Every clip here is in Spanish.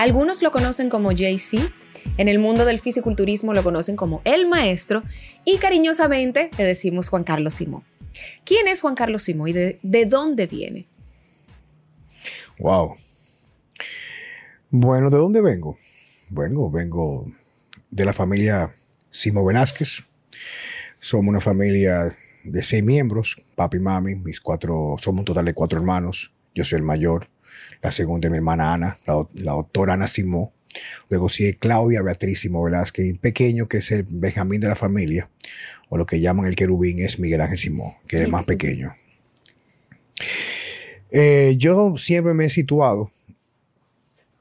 Algunos lo conocen como JC, en el mundo del fisiculturismo lo conocen como el maestro y cariñosamente le decimos Juan Carlos Simón. ¿Quién es Juan Carlos Simón y de, de dónde viene? Wow. Bueno, ¿de dónde vengo? Vengo, vengo de la familia Simo Velázquez. Somos una familia de seis miembros, papi y mami, mis cuatro, somos un total de cuatro hermanos. Yo soy el mayor. La segunda mi hermana Ana, la, doctora Ana Simó. Luego sigue Claudia Beatriz Simó Velázquez, pequeño, que es el Benjamín de la familia, o lo que llaman el querubín, es Miguel Ángel Simó, que es el más pequeño. Eh, yo siempre me he situado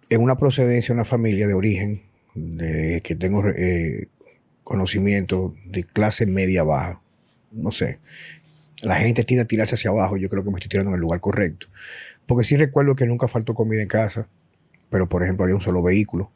en una procedencia, una familia de origen, de, que tengo eh, conocimiento de clase media baja. No sé. La gente tiende a tirarse hacia abajo. Yo creo que me estoy tirando en el lugar correcto. Porque sí recuerdo que nunca faltó comida en casa. Pero, por ejemplo, había un solo vehículo.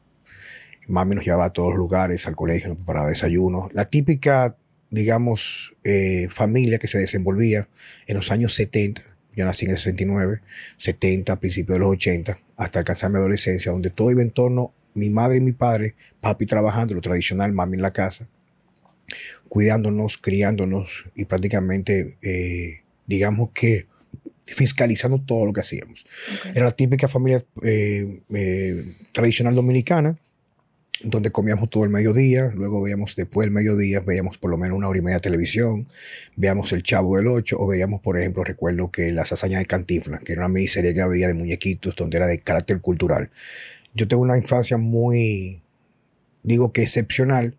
Mami nos llevaba a todos los lugares, al colegio, para desayuno. La típica, digamos, eh, familia que se desenvolvía en los años 70. Yo nací en el 69, 70, principios de los 80, hasta alcanzar mi adolescencia, donde todo iba en torno mi madre y mi padre, papi trabajando, lo tradicional, mami en la casa, cuidándonos, criándonos y prácticamente, eh, digamos que fiscalizando todo lo que hacíamos. Era la típica familia eh, eh, tradicional dominicana, donde comíamos todo el mediodía, luego veíamos después del mediodía, veíamos por lo menos una hora y media de televisión, veíamos El Chavo del Ocho, o veíamos, por ejemplo, recuerdo que Las Hazañas de Cantinflas, que era una miniserie que había de muñequitos, donde era de carácter cultural. Yo tengo una infancia muy, digo que excepcional,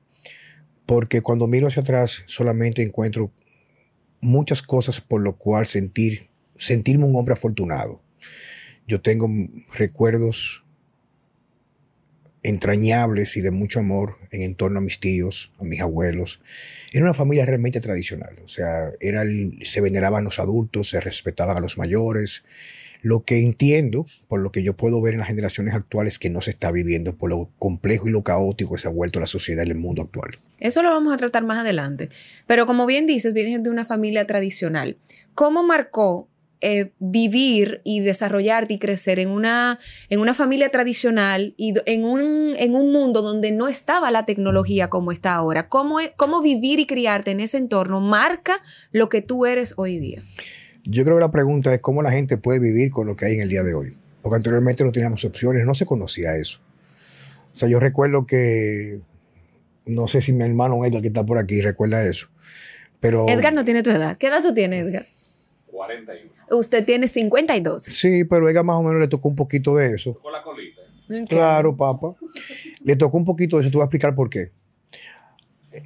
porque cuando miro hacia atrás solamente encuentro muchas cosas por lo cual sentir, sentirme un hombre afortunado. Yo tengo recuerdos entrañables y de mucho amor en torno a mis tíos, a mis abuelos. Era una familia realmente tradicional, o sea, era se veneraban los adultos, se respetaban a los mayores, lo que entiendo, por lo que yo puedo ver en las generaciones actuales, que no se está viviendo por lo complejo y lo caótico que se ha vuelto la sociedad en el mundo actual. Eso lo vamos a tratar más adelante. Pero como bien dices, vienes de una familia tradicional. ¿Cómo marcó eh, vivir y desarrollarte y crecer en una, en una familia tradicional y en un, en un mundo donde no estaba la tecnología como está ahora? ¿Cómo, ¿Cómo vivir y criarte en ese entorno marca lo que tú eres hoy día? Yo creo que la pregunta es cómo la gente puede vivir con lo que hay en el día de hoy. Porque anteriormente no teníamos opciones, no se conocía eso. O sea, yo recuerdo que, no sé si mi hermano Edgar que está por aquí recuerda eso. Pero, Edgar no tiene tu edad. ¿Qué edad tú tienes, Edgar? 41. Usted tiene 52. Sí, pero Edgar más o menos le tocó un poquito de eso. Con la colita. Claro, papá. Le tocó un poquito de eso. Te voy a explicar por qué.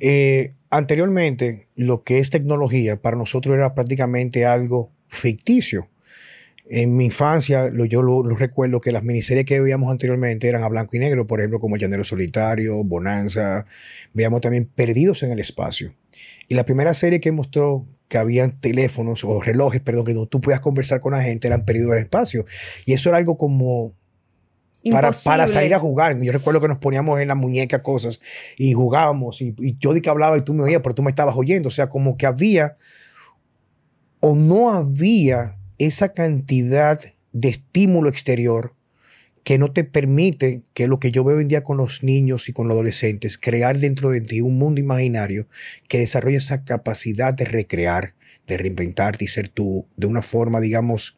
Eh, anteriormente, lo que es tecnología para nosotros era prácticamente algo ficticio. En mi infancia, yo lo, recuerdo que las miniseries que veíamos anteriormente eran a blanco y negro, por ejemplo, como El Llanero Solitario, Bonanza. Veíamos también Perdidos en el Espacio. Y la primera serie que mostró que habían teléfonos o relojes, perdón, que no, tú podías conversar con la gente, eran Perdidos el Espacio. Y eso era algo como para, para, salir a jugar. Yo recuerdo que nos poníamos en la muñeca cosas y jugábamos y, yo di que hablaba y tú me oías, pero tú me estabas oyendo. O sea, como que había o no había esa cantidad de estímulo exterior que no te permite que lo que yo veo en día con los niños y con los adolescentes, crear dentro de ti un mundo imaginario que desarrolle esa capacidad de recrear, de reinventarte y ser tú de una forma, digamos,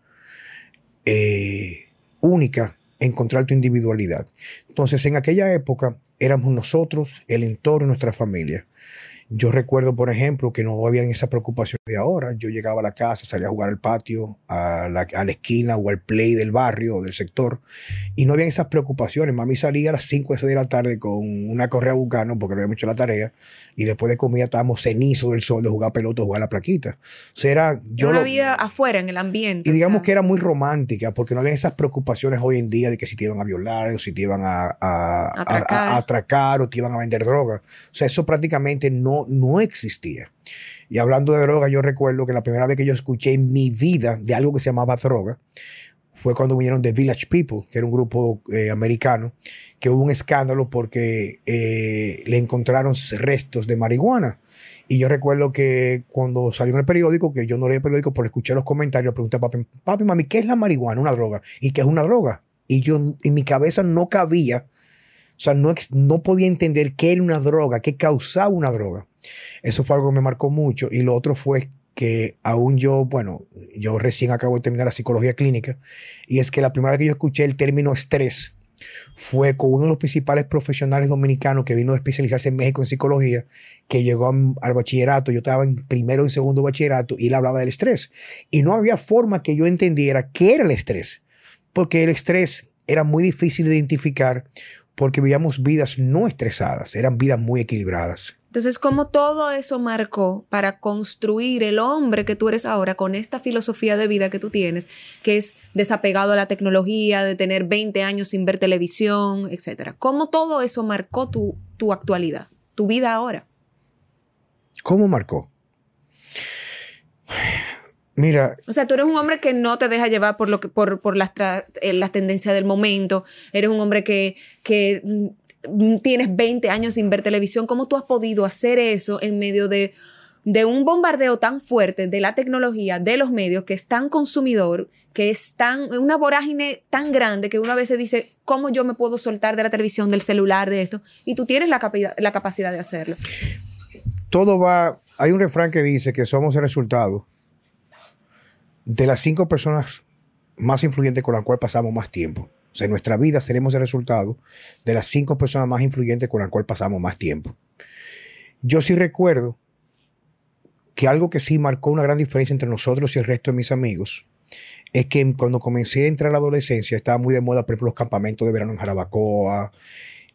eh, única encontrar tu individualidad. Entonces, en aquella época éramos nosotros, el entorno, nuestra familia. Yo recuerdo, por ejemplo, que no había esa preocupación de ahora. Yo llegaba a la casa, salía a jugar al patio, a la, esquina o al play del barrio o del sector, y no había esas preocupaciones. Mami salía a las 5 de la tarde con una correa bucano porque no había hecho la tarea, y después de comida estábamos cenizos del sol de jugar pelota, jugar la plaquita. O sea, era, yo una vida afuera, en el ambiente. Y digamos que era muy romántica, porque no había esas preocupaciones hoy en día de que si te iban a violar, o si te iban a, a atracar o te iban a vender droga. O sea, eso prácticamente no no, existía. Y hablando de droga, yo recuerdo que la primera vez que yo escuché en mi vida de algo que se llamaba droga fue cuando vinieron The Village People, que era un grupo eh, americano, que hubo un escándalo porque eh, le encontraron restos de marihuana. Y yo recuerdo que cuando salió en el periódico, que yo no leí el periódico, por escuchar los comentarios, pregunté a papi, papi, mami, ¿qué es la marihuana? Una droga. ¿Y qué es una droga? y yo en mi cabeza no cabía, sea, no, no podía entender qué era una droga, qué causaba una droga. Eso fue algo que me marcó mucho. Y lo otro fue que aún yo, bueno, yo recién acabo de terminar la psicología clínica, y es que la primera vez que yo escuché el término estrés fue con uno de los principales profesionales dominicanos que vino a especializarse en México en psicología, que llegó al bachillerato, yo estaba en primero y segundo bachillerato, y él hablaba del estrés. Y no había forma que yo entendiera qué era el estrés, porque el estrés era muy difícil de identificar porque vivíamos vidas no estresadas, eran vidas muy equilibradas. Entonces, ¿cómo todo eso marcó para construir el hombre que tú eres ahora con esta filosofía de vida que tú tienes, que es desapegado a la tecnología, de tener 20 años sin ver televisión, etcétera? ¿Cómo todo eso marcó tu, tu actualidad, tu vida ahora? ¿Cómo marcó? Mira. O sea, tú eres un hombre que no te deja llevar por, lo que, por, por las, eh, las tendencias del momento. Eres un hombre que, que tienes 20 años sin ver televisión, ¿cómo tú has podido hacer eso en medio de, de un bombardeo tan fuerte de la tecnología, de los medios, que es tan consumidor, que es tan, una vorágine tan grande que una vez se dice, ¿cómo yo me puedo soltar de la televisión, del celular, de esto? Y tú tienes la, la capacidad de hacerlo. Todo va, hay un refrán que dice que somos el resultado de las cinco personas más influyentes con las cuales pasamos más tiempo. O sea, en nuestra vida seremos el resultado de las cinco personas más influyentes con las cuales pasamos más tiempo. Yo sí recuerdo que algo que sí marcó una gran diferencia entre nosotros y el resto de mis amigos es que cuando comencé a entrar a la adolescencia estaba muy de moda, por ejemplo, los campamentos de verano en Jarabacoa.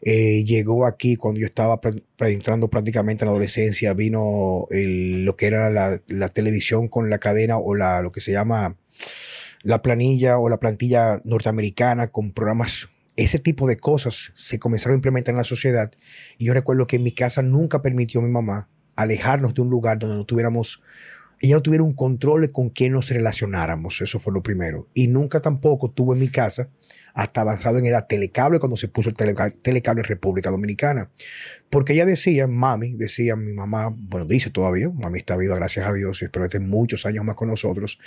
Eh, llegó aquí cuando yo estaba entrando prácticamente en la adolescencia, vino lo que era la, la, televisión con la cadena o la, lo que se llama la planilla o la plantilla norteamericana con programas, ese tipo de cosas se comenzaron a implementar en la sociedad. Y yo recuerdo que en mi casa nunca permitió mi mamá alejarnos de un lugar donde no tuviéramos, ella no tuviera un control con quién nos relacionáramos. Eso fue lo primero. Y nunca tampoco tuvo en mi casa, hasta avanzado en edad, telecable cuando se puso el telecable en República Dominicana. Porque ella decía, mami, decía mi mamá, bueno, dice todavía, mami está viva, gracias a Dios, y espero que esté muchos años más con nosotros,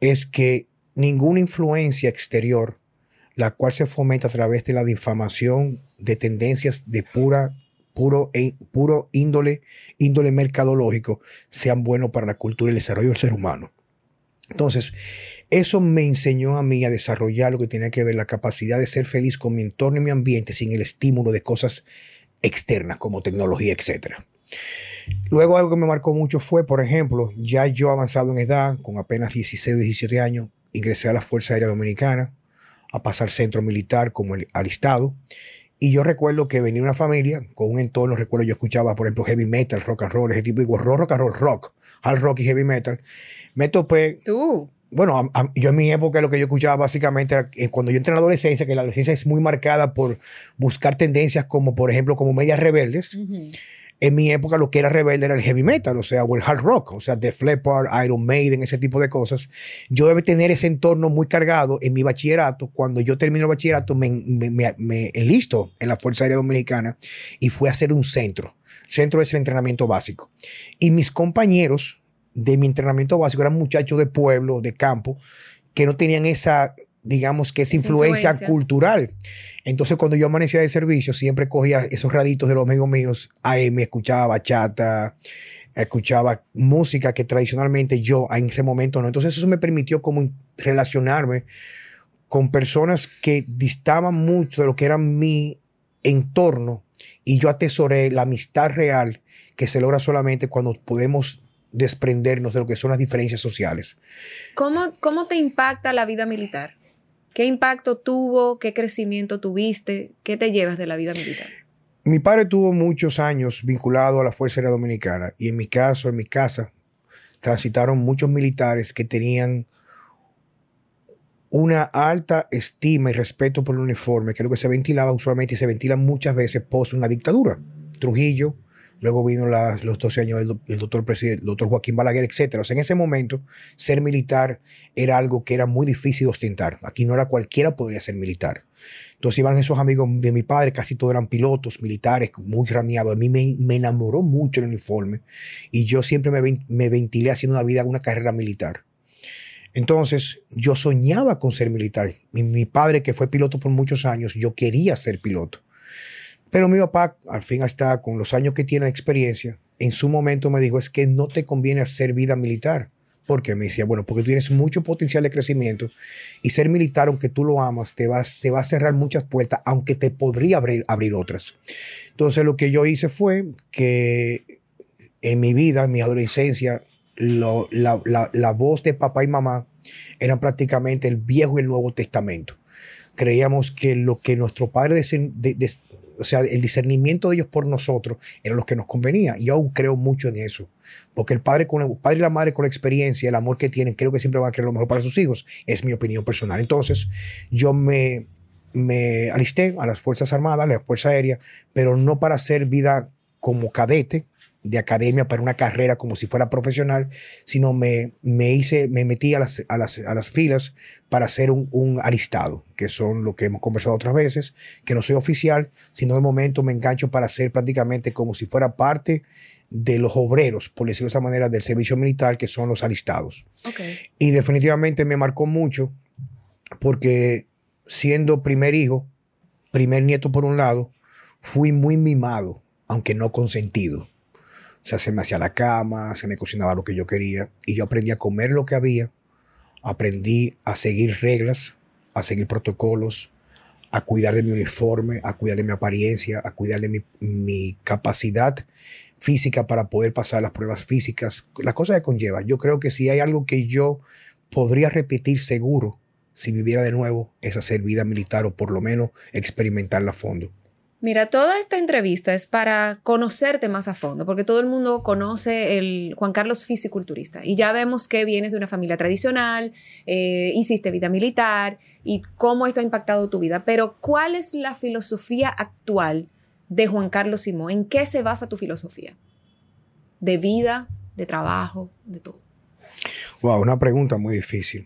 es que ninguna influencia exterior, la cual se fomenta a través de la difamación de tendencias de pura, puro, e, puro índole, índole mercadológico, sean buenos para la cultura y el desarrollo del ser humano. Entonces, eso me enseñó a mí a desarrollar lo que tenía que ver la capacidad de ser feliz con mi entorno y mi ambiente sin el estímulo de cosas externas como tecnología, etc. Luego algo que me marcó mucho fue, por ejemplo, ya yo avanzado en edad, con apenas 16 o 17 años, ingresé a la Fuerza Aérea Dominicana, a pasar centro militar como el alistado. Y yo recuerdo que venía una familia con un entorno, recuerdo yo escuchaba, por ejemplo, heavy metal, rock and roll, ese tipo de rock, rock and roll, rock, hard rock y heavy metal. Me topé... ¿Tú? Bueno, yo en mi época lo que yo escuchaba básicamente era cuando yo entré en la adolescencia, que la adolescencia es muy marcada por buscar tendencias como, por ejemplo, como medias rebeldes en mi época lo que era rebelde era el heavy metal, o sea, o el hard rock, o sea, The Leppard, Iron Maiden, ese tipo de cosas. Yo debe tener ese entorno muy cargado en mi bachillerato. Cuando yo termino el bachillerato, me, me, enlisto en la Fuerza Aérea Dominicana y fui a hacer un centro. Centro es el entrenamiento básico. Y mis compañeros de mi entrenamiento básico eran muchachos de pueblo, de campo, que no tenían esa digamos que es influencia, cultural. Entonces, cuando yo amanecía de servicio, siempre cogía esos raditos de los amigos míos, me escuchaba bachata, escuchaba música que tradicionalmente yo en ese momento no. Entonces, eso me permitió como relacionarme con personas que distaban mucho de lo que era mi entorno y yo atesoré la amistad real que se logra solamente cuando podemos desprendernos de lo que son las diferencias sociales. ¿Cómo, cómo te impacta la vida militar? ¿Qué impacto tuvo? ¿Qué crecimiento tuviste? ¿Qué te llevas de la vida militar? Mi padre tuvo muchos años vinculado a la Fuerza Aérea Dominicana y en mi caso, en mi casa, transitaron muchos militares que tenían una alta estima y respeto por el uniforme, que es lo que se ventilaba usualmente y se ventila muchas veces post una dictadura. Trujillo, Luego vino los 12 años del, doctor, presidente, doctor Joaquín Balaguer, etc. O sea, en ese momento, ser militar era algo que era muy difícil de ostentar. Aquí no era cualquiera podría ser militar. Entonces iban esos amigos de mi padre, casi todos eran pilotos, militares, muy rameados. A mí me, enamoró mucho el uniforme y yo siempre me, me ventilé haciendo una vida, una carrera militar. Entonces, yo soñaba con ser militar. Mi, mi padre, que fue piloto por muchos años, yo quería ser piloto. Pero mi papá, al fin hasta con los años que tiene de experiencia, en su momento me dijo, es que no te conviene hacer vida militar. Porque me decía, bueno, porque tienes mucho potencial de crecimiento y ser militar, aunque tú lo amas, te va, se va a cerrar muchas puertas, aunque te podría abrir, abrir otras. Entonces lo que yo hice fue que en mi vida, en mi adolescencia, la, la, la, voz de papá y mamá eran prácticamente el Viejo y el Nuevo Testamento. Creíamos que lo que nuestro padre o sea, el discernimiento de ellos por nosotros era lo que nos convenía. Y yo aún creo mucho en eso. Porque el padre, con el padre y la madre con la experiencia, el amor que tienen, creo que siempre van a querer lo mejor para sus hijos. Es mi opinión personal. Entonces, yo me, me alisté a las Fuerzas Armadas, a la Fuerza Aérea, pero no para hacer vida como cadete, de academia para una carrera como si fuera profesional, sino me, me hice, me metí a las, a las, a las filas para ser un, un, aristado, que son lo que hemos conversado otras veces, que no soy oficial, sino de momento me engancho para ser prácticamente como si fuera parte de los obreros, por decirlo de esa manera, del servicio militar, que son los alistados. Okay. Y definitivamente me marcó mucho porque siendo primer hijo, primer nieto por un lado, fui muy mimado, aunque no consentido. Sea, se me hacía la cama, se me cocinaba lo que yo quería y yo aprendí a comer lo que había, aprendí a seguir reglas, a seguir protocolos, a cuidar de mi uniforme, a cuidar de mi apariencia, a cuidar de mi, mi capacidad física para poder pasar las pruebas físicas, las cosas que conlleva. Yo creo que si hay algo que yo podría repetir seguro si viviera de nuevo es hacer vida militar o por lo menos experimentarla a fondo. Mira, toda esta entrevista es para conocerte más a fondo, porque todo el mundo conoce el Juan Carlos fisiculturista y ya vemos que vienes de una familia tradicional, eh, hiciste vida militar y cómo esto ha impactado tu vida. Pero, ¿cuál es la filosofía actual de Juan Carlos Simón? ¿En qué se basa tu filosofía? De vida, de trabajo, de todo. Wow, una pregunta muy difícil,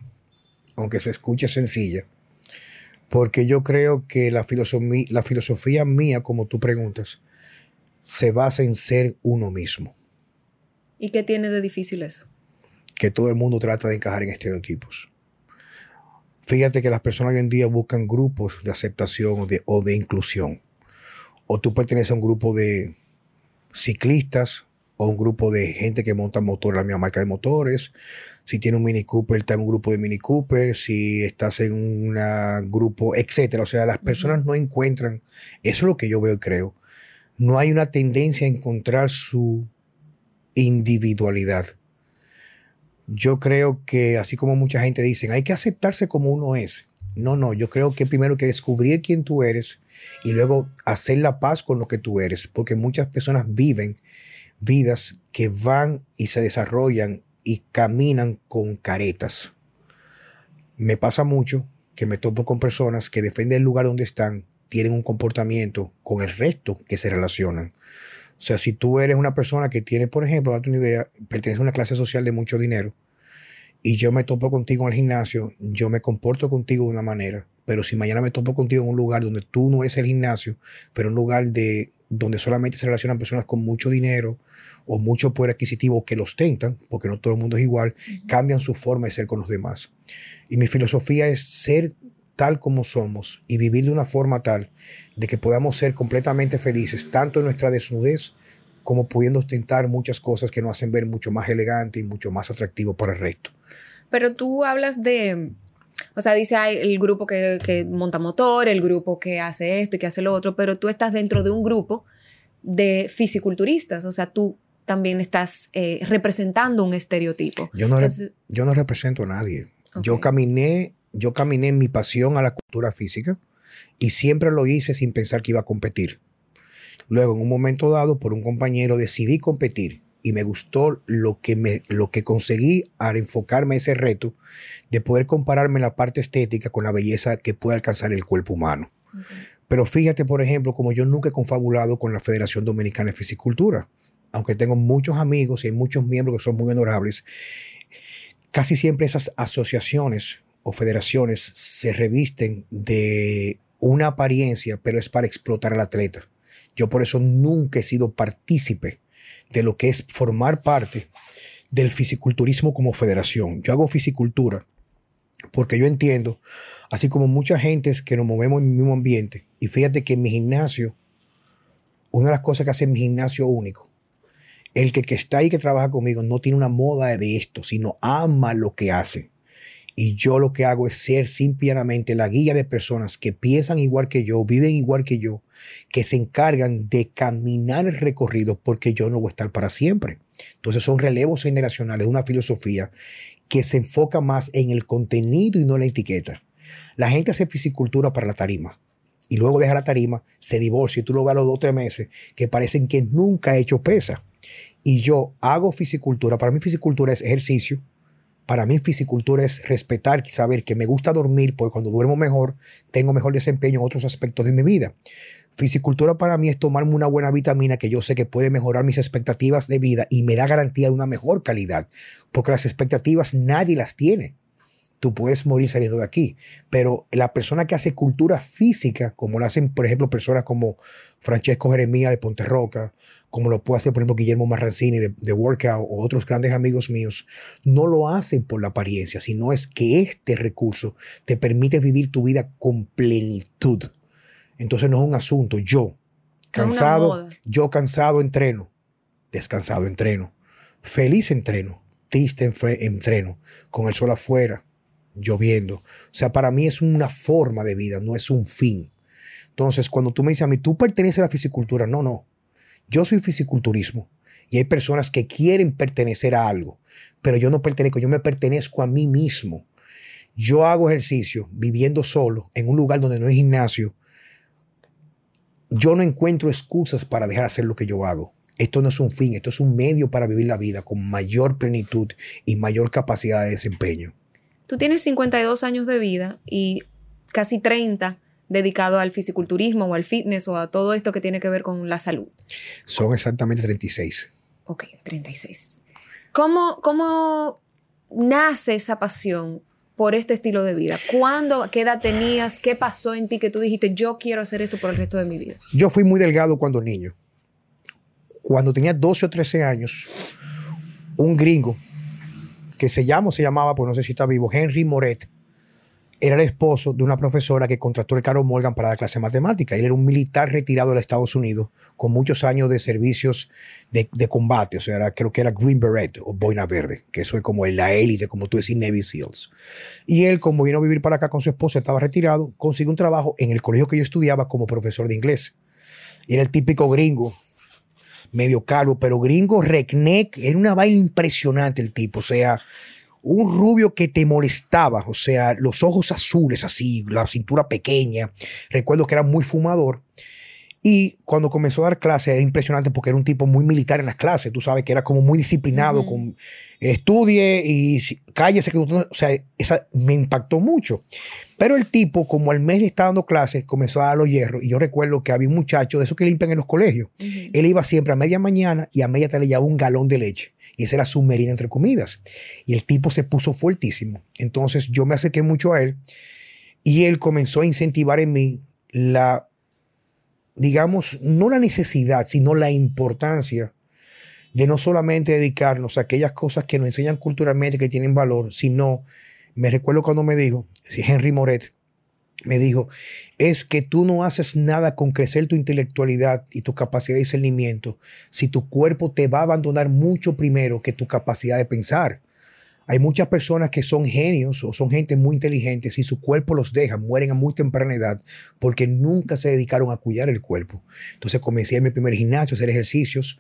aunque se escuche sencilla porque yo creo que la filosofía, la filosofía mía, como tú preguntas, se basa en ser uno mismo. ¿Y qué tiene de difícil eso? Que todo el mundo trata de encajar en estereotipos. Fíjate que las personas hoy en día buscan grupos de aceptación o de, o de inclusión. O tú perteneces a un grupo de ciclistas o un grupo de gente que monta motor, la misma marca de motores. Si tiene un Mini Cooper, está en un grupo de Mini Cooper. Si estás en un grupo, etcétera. O sea, las personas no encuentran, eso es lo que yo veo y creo. No hay una tendencia a encontrar su individualidad. Yo creo que, así como mucha gente dice, hay que aceptarse como uno es. No, no, yo creo que primero hay que descubrir quién tú eres y luego hacer la paz con lo que tú eres, porque muchas personas viven vidas que van y se desarrollan y caminan con caretas. Me pasa mucho que me topo con personas que defienden el lugar donde están, tienen un comportamiento con el resto que se relacionan. O sea, si tú eres una persona que tiene, por ejemplo, date una idea, pertenece a una clase social de mucho dinero y yo me topo contigo en el gimnasio, yo me comporto contigo de una manera, pero si mañana me topo contigo en un lugar donde tú no es el gimnasio, pero un lugar de donde solamente se relacionan personas con mucho dinero o mucho poder adquisitivo que los tentan, porque no todo el mundo es igual, uh -huh. cambian su forma de ser con los demás. Y mi filosofía es ser tal como somos y vivir de una forma tal de que podamos ser completamente felices, tanto en nuestra desnudez como pudiendo ostentar muchas cosas que nos hacen ver mucho más elegante y mucho más atractivo para el resto. Pero tú hablas de, o sea, dice hay el grupo que, que, monta motor, el grupo que hace esto y que hace lo otro, pero tú estás dentro de un grupo de fisiculturistas, o sea, tú también estás eh, representando un estereotipo. Yo no, Entonces, yo no represento a nadie. Okay. Yo caminé, yo caminé en mi pasión a la cultura física y siempre lo hice sin pensar que iba a competir. Luego, en un momento dado, por un compañero decidí competir y me gustó lo que, me, lo que conseguí al enfocarme ese reto de poder compararme la parte estética con la belleza que puede alcanzar el cuerpo humano. Okay. Pero fíjate, por ejemplo, como yo nunca he confabulado con la Federación Dominicana de Fisicultura, aunque tengo muchos amigos y hay muchos miembros que son muy honorables, casi siempre esas asociaciones o federaciones se revisten de una apariencia, pero es para explotar al atleta. Yo por eso nunca he sido partícipe de lo que es formar parte del fisiculturismo como federación. Yo hago fisicultura porque yo entiendo, así como mucha gente que nos movemos en el mismo ambiente, y fíjate que en mi gimnasio, una de las cosas que hace mi gimnasio único, el que, que está ahí que trabaja conmigo no tiene una moda de esto, sino ama lo que hace. Y yo lo que hago es ser simplemente la guía de personas que piensan igual que yo, viven igual que yo, que se encargan de caminar el recorrido porque yo no voy a estar para siempre. Entonces son relevos generacionales, una filosofía que se enfoca más en el contenido y no en la etiqueta. La gente hace fisicultura para la tarima y luego deja la tarima, se divorcia y tú lo ves a los dos o tres meses que parecen que nunca ha hecho pesa. Y yo hago fisicultura. Para mí fisicultura es ejercicio, para mí fisicultura es respetar saber que me gusta dormir, porque cuando duermo mejor, tengo mejor desempeño en otros aspectos de mi vida. Fisicultura para mí es tomarme una buena vitamina que yo sé que puede mejorar mis expectativas de vida y me da garantía de una mejor calidad, porque las expectativas nadie las tiene tú puedes morir saliendo de aquí. Pero la persona que hace cultura física, como lo hacen, por ejemplo, personas como Francesco Jeremía de Ponterroca, como lo puede hacer, por ejemplo, Guillermo Marrancini de, de, Workout o otros grandes amigos míos, no lo hacen por la apariencia, sino es que este recurso te permite vivir tu vida con plenitud. Entonces no es un asunto. Yo, cansado, yo cansado entreno, descansado entreno, feliz entreno, triste entreno, con el sol afuera, lloviendo. O sea, para mí es una forma de vida, no es un fin. Entonces, cuando tú me dices a mí, tú perteneces a la fisicultura, no, no. Yo soy fisiculturismo y hay personas que quieren pertenecer a algo, pero yo no pertenezco, yo me pertenezco a mí mismo. Yo hago ejercicio viviendo solo en un lugar donde no hay gimnasio. Yo no encuentro excusas para dejar hacer lo que yo hago. Esto no es un fin, esto es un medio para vivir la vida con mayor plenitud y mayor capacidad de desempeño. Tú tienes 52 años de vida y casi 30 dedicado al fisiculturismo o al fitness o a todo esto que tiene que ver con la salud. Son exactamente 36. Ok, 36. ¿Cómo, cómo nace esa pasión por este estilo de vida? ¿Cuándo, qué edad tenías? ¿Qué pasó en ti que tú dijiste, yo quiero hacer esto por el resto de mi vida? Yo fui muy delgado cuando niño. Cuando tenía 12 o 13 años, un gringo que se llama, se llamaba, pues no sé si está vivo, Henry Moret, era el esposo de una profesora que contrató el Carol Morgan para la clase de matemática. Él era un militar retirado de los Estados Unidos con muchos años de servicios de, combate. O sea, creo que era Green Beret o Boina Verde, que eso es como la élite, como tú decís, Navy SEALs. Y él, como vino a vivir para acá con su esposa, estaba retirado, consiguió un trabajo en el colegio que yo estudiaba como profesor de inglés. Y era el típico gringo medio calvo, pero gringo, Reknek, era una vaina impresionante el tipo, o sea, un rubio que te molestaba, o sea, los ojos azules así, la cintura pequeña, recuerdo que era muy fumador. Y cuando comenzó a dar clases era impresionante porque era un tipo muy militar en las clases, tú sabes que era como muy disciplinado, con estudie y cállese, que o sea, esa me impactó mucho. Pero el tipo, como al mes de estar dando clases, comenzó a dar los hierros. Y yo recuerdo que había un muchacho de esos que limpian en los colegios. Él iba siempre a media mañana y a media tarde le llevaba un galón de leche. Y esa era su merina entre comidas. Y el tipo se puso fuertísimo. Entonces yo me acerqué mucho a él y él comenzó a incentivar en mí la, digamos, no la necesidad, sino la importancia de no solamente dedicarnos a aquellas cosas que nos enseñan culturalmente que tienen valor, sino me recuerdo cuando me dijo, Henry Moret, me dijo, es que tú no haces nada con crecer tu intelectualidad y tu capacidad de discernimiento si tu cuerpo te va a abandonar mucho primero que tu capacidad de pensar. Hay muchas personas que son genios o son gente muy inteligentes y su cuerpo los deja, mueren a muy temprana edad porque nunca se dedicaron a cuidar el cuerpo. Entonces comencé en mi primer gimnasio a hacer ejercicios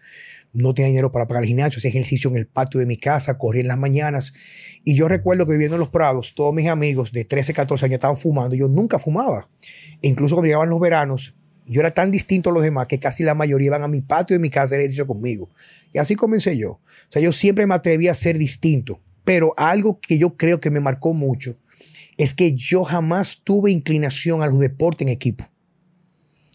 no tenía dinero para pagar el gimnasio, hacía ejercicio en el patio de mi casa, corría en las mañanas. Y yo recuerdo que viviendo en los prados, todos mis amigos de 13, 14 años estaban fumando. Y yo nunca fumaba. E incluso cuando llegaban los veranos, yo era tan distinto a los demás que casi la mayoría iban a mi patio de mi casa a hacer ejercicio conmigo. Y así comencé yo. O sea, yo siempre me atreví a ser distinto. Pero algo que yo creo que me marcó mucho es que yo jamás tuve inclinación a los deportes en equipo.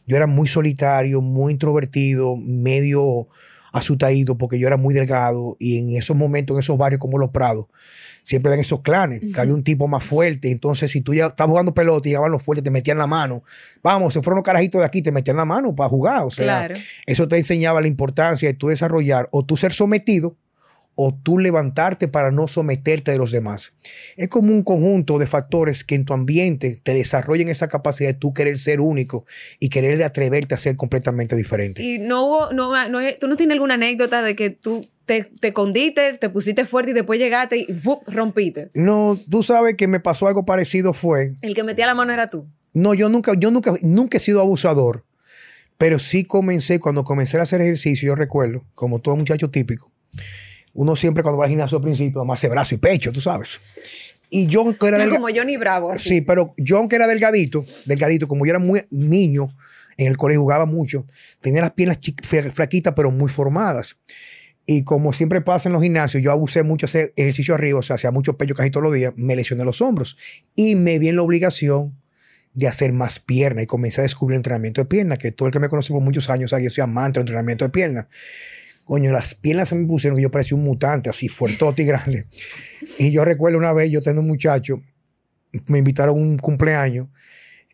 Yo era muy solitario, muy introvertido, medio asustadito porque yo era muy delgado y en esos momentos, en esos barrios como Los Prados, siempre ven esos clanes, que había un tipo más fuerte. Entonces, si tú ya estabas jugando pelota y llegaban los fuertes, te metían la mano. Vamos, se fueron los carajitos de aquí, te metían la mano para jugar. O sea, eso te enseñaba la importancia de tú desarrollar o tú ser sometido o tú levantarte para no someterte de los demás. Es como un conjunto de factores que en tu ambiente te desarrollen esa capacidad de tú querer ser único y querer atreverte a ser completamente diferente. Y no hubo, no, no, tú no tienes alguna anécdota de que tú te, te condiste, te pusiste fuerte y después llegaste y rompiste. No, tú sabes que me pasó algo parecido fue. El que metía la mano era tú. No, yo nunca, yo nunca, nunca he sido abusador. Pero sí comencé, cuando comencé a hacer ejercicio, yo recuerdo, como todo muchacho típico, uno siempre cuando va al gimnasio al principio, más hace brazo y pecho, tú sabes. Y yo que era delgadito. Como Johnny Bravo. Así. Sí, pero yo aunque era delgadito, delgadito, como yo era muy niño, en el colegio jugaba mucho, tenía las piernas flaquitas pero muy formadas. Y como siempre pasa en los gimnasios, yo abusé mucho hacer ejercicio arriba, o sea, hacía mucho pecho casi todos los días, me lesioné los hombros. Y me vi en la obligación de hacer más pierna y comencé a descubrir el entrenamiento de pierna, que todo el que me conoce por muchos años sabe que yo soy amante del entrenamiento de pierna. Coño, las piernas se me pusieron yo parecía un mutante, así fuertote y grande. Y yo recuerdo una vez, yo teniendo un muchacho, me invitaron a un cumpleaños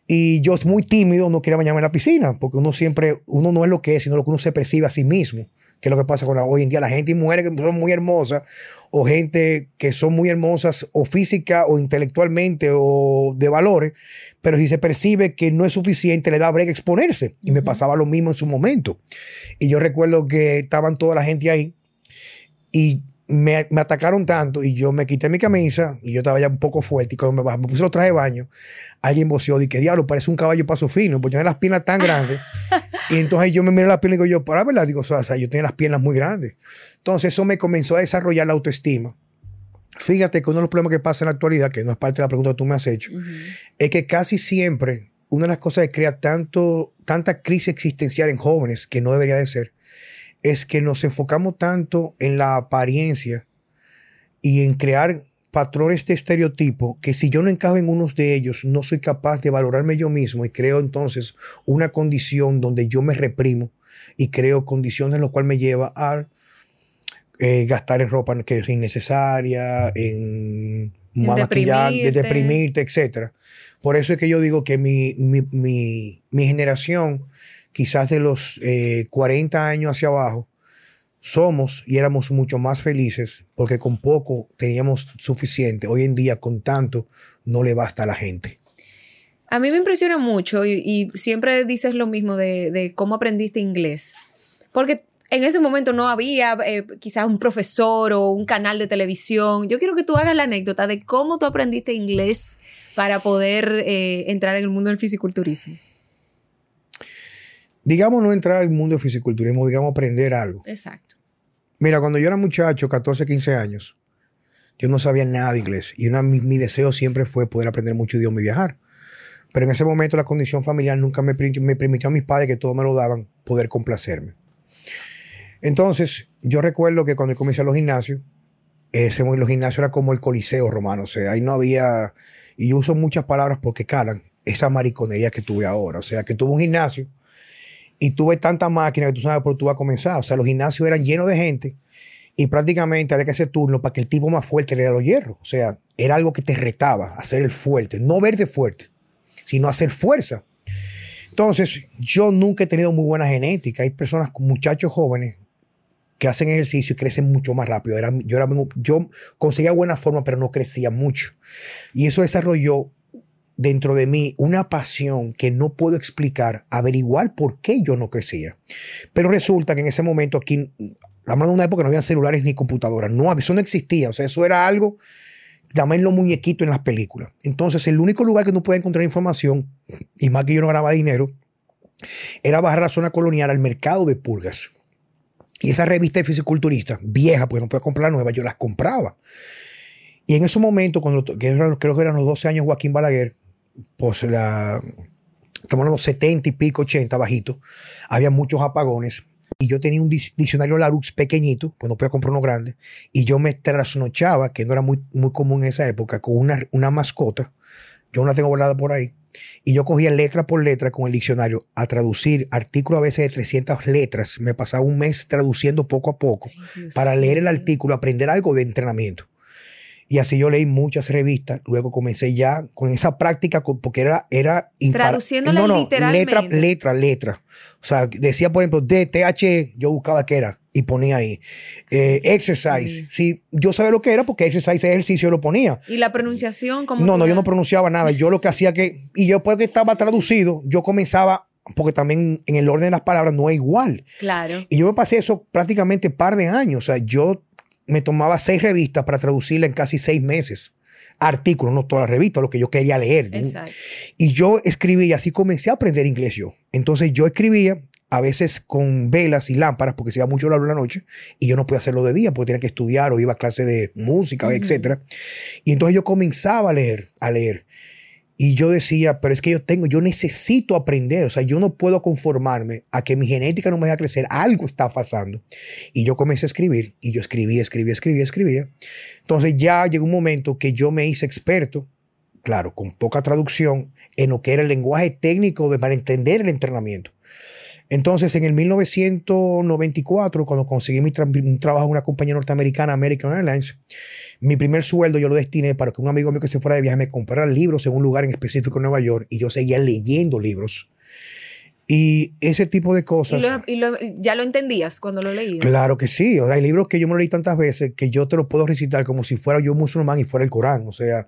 y yo muy tímido no quería bañarme en la piscina, porque uno siempre, uno no es lo que es, sino lo que uno se percibe a sí mismo que es lo que pasa con hoy en día, la gente y mujeres que son muy hermosas o gente que son muy hermosas o física o intelectualmente o de valores, pero si se percibe que no es suficiente, le da brega exponerse. Y me pasaba lo mismo en su momento. Y yo recuerdo que estaban toda la gente ahí y me, atacaron tanto y yo me quité mi camisa y yo estaba ya un poco fuerte y cuando me, me puse los trajes de baño, alguien voció y que diablo, parece un caballo paso fino, porque tiene las piernas tan grandes. y entonces yo me miré las piernas y digo yo, para verdad, digo, o sea, yo tenía las piernas muy grandes. Entonces eso me comenzó a desarrollar la autoestima. Fíjate que uno de los problemas que pasa en la actualidad, que no es parte de la pregunta que tú me has hecho, es que casi siempre una de las cosas que crea tanto, tanta crisis existencial en jóvenes, que no debería de ser, es que nos enfocamos tanto en la apariencia y en crear patrones de estereotipo que si yo no encajo en unos de ellos, no soy capaz de valorarme yo mismo y creo entonces una condición donde yo me reprimo y creo condiciones en las cuales me lleva a eh, gastar en ropa que es innecesaria, en, maquillaje, deprimirte, etc. Por eso es que yo digo que mi, mi generación quizás de los 40 eh, años hacia abajo, somos y éramos mucho más felices porque con poco teníamos suficiente. Hoy en día con tanto no le basta a la gente. A mí me impresiona mucho y, siempre dices lo mismo de, cómo aprendiste inglés. Porque en ese momento no había eh, quizás un profesor o un canal de televisión. Yo quiero que tú hagas la anécdota de cómo tú aprendiste inglés para poder eh, entrar en el mundo del fisiculturismo digamos, no entrar al mundo del fisiculturismo, digamos, aprender algo. Exacto. Mira, cuando yo era muchacho, 14, 15 años, yo no sabía nada de inglés. Y una, mi, deseo siempre fue poder aprender mucho idioma y viajar. Pero en ese momento la condición familiar nunca me, me permitió a mis padres, que todo me lo daban, poder complacerme. Entonces, yo recuerdo que cuando comencé a los gimnasios, ese, los gimnasios era como el coliseo romano. O sea, ahí no había... Y yo uso muchas palabras porque calan esa mariconería que tuve ahora. O sea, que tuve un gimnasio y tuve tanta máquina que tú sabes por tú vas a comenzar. O sea, los gimnasios eran llenos de gente y prácticamente había que hacer turno para que el tipo más fuerte le diera los hierros. O sea, era algo que te retaba, hacer el fuerte. No verte fuerte, sino hacer fuerza. Entonces, yo nunca he tenido muy buena genética. Hay personas, muchachos jóvenes, que hacen ejercicio y crecen mucho más rápido. Era, yo, era, yo conseguía buena forma, pero no crecía mucho. Y eso desarrolló dentro de mí una pasión que no puedo explicar, averiguar por qué yo no crecía. Pero resulta que en ese momento aquí, hablando de una época no había celulares ni computadoras, no, eso no existía, o sea, eso era algo, dame los muñequitos en las películas. Entonces, el único lugar que no puede encontrar información, y más que yo no ganaba dinero, era bajar a la zona colonial al mercado de pulgas. Y esa revista de fisiculturista, vieja, porque no podía comprar nueva, yo las compraba. Y en ese momento, cuando creo que eran los 12 años Joaquín Balaguer, pues la, estamos los 70 y pico, 80 bajito, había muchos apagones y yo tenía un diccionario Larux pequeñito, pues no podía comprar uno grande, y yo me trasnochaba, que no era muy, muy común en esa época, con una, una mascota, yo no la tengo guardada por ahí, y yo cogía letra por letra con el diccionario a traducir artículos a veces de 300 letras, me pasaba un mes traduciendo poco a poco, para leer el artículo, aprender algo de entrenamiento. Y así yo leí muchas revistas. Luego comencé ya con esa práctica, porque era. era Traduciéndola no, no, literalmente. Letra, letra, letra. O sea, decía, por ejemplo, DTH, yo buscaba qué era. y ponía ahí. Eh, exercise. Sí. yo sabía lo que era porque exercise ejercicio lo ponía. ¿Y la pronunciación? ¿cómo no, no, yo no pronunciaba nada. Yo lo que hacía que, y yo después que estaba traducido, yo comenzaba, porque también en el orden de las palabras no es igual. Claro. Y yo me pasé eso prácticamente par de años. O sea, yo me tomaba seis revistas para traducirla en casi seis meses. Artículos, no todas las revistas, lo que yo quería leer. Exacto. Y yo escribía y así comencé a aprender inglés yo. Entonces yo escribía a veces con velas y lámparas, porque se iba mucho la luz la noche, y yo no podía hacerlo de día porque tenía que estudiar o iba a clase de música, etc. Y entonces yo comenzaba a leer, a leer. Y yo decía, pero es que yo tengo, yo necesito aprender, o sea, yo no puedo conformarme a que mi genética no me deja crecer, algo está pasando. Y yo comencé a escribir, y yo escribía, escribía, escribía, escribía. Entonces ya llegó un momento que yo me hice experto, claro, con poca traducción, en lo que era el lenguaje técnico de, para entender el entrenamiento. Entonces, en el 1994, cuando conseguí mi un trabajo en una compañía norteamericana, American Airlines, mi primer sueldo yo lo destiné para que un amigo mío que se fuera de viaje me comprara libros en un lugar en específico en Nueva York y yo seguía leyendo libros. Y ese tipo de cosas. ¿Y, ya lo entendías cuando lo leías? Claro que sí. O sea, hay libros que yo me leí tantas veces que yo te los puedo recitar como si fuera yo musulmán y fuera el Corán. O sea,